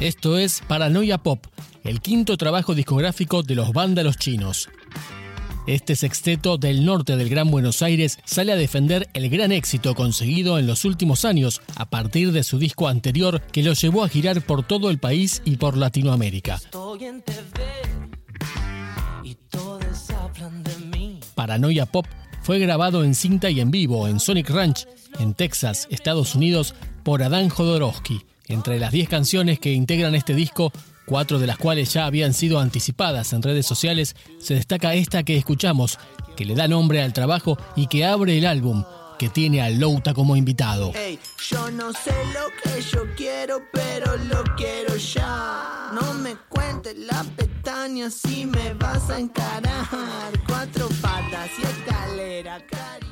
Esto es Paranoia Pop, el quinto trabajo discográfico de los vándalos chinos. Este sexteto del norte del Gran Buenos Aires sale a defender el gran éxito conseguido en los últimos años a partir de su disco anterior que lo llevó a girar por todo el país y por Latinoamérica. Paranoia Pop fue grabado en cinta y en vivo en Sonic Ranch, en Texas, Estados Unidos, por Adán Jodorowsky. Entre las 10 canciones que integran este disco, cuatro de las cuales ya habían sido anticipadas en redes sociales, se destaca esta que escuchamos, que le da nombre al trabajo y que abre el álbum, que tiene a Louta como invitado. yo no sé lo que yo quiero, pero lo quiero ya. No me cuentes la pestaña si me vas a encarar. Cuatro patas y escalera, cari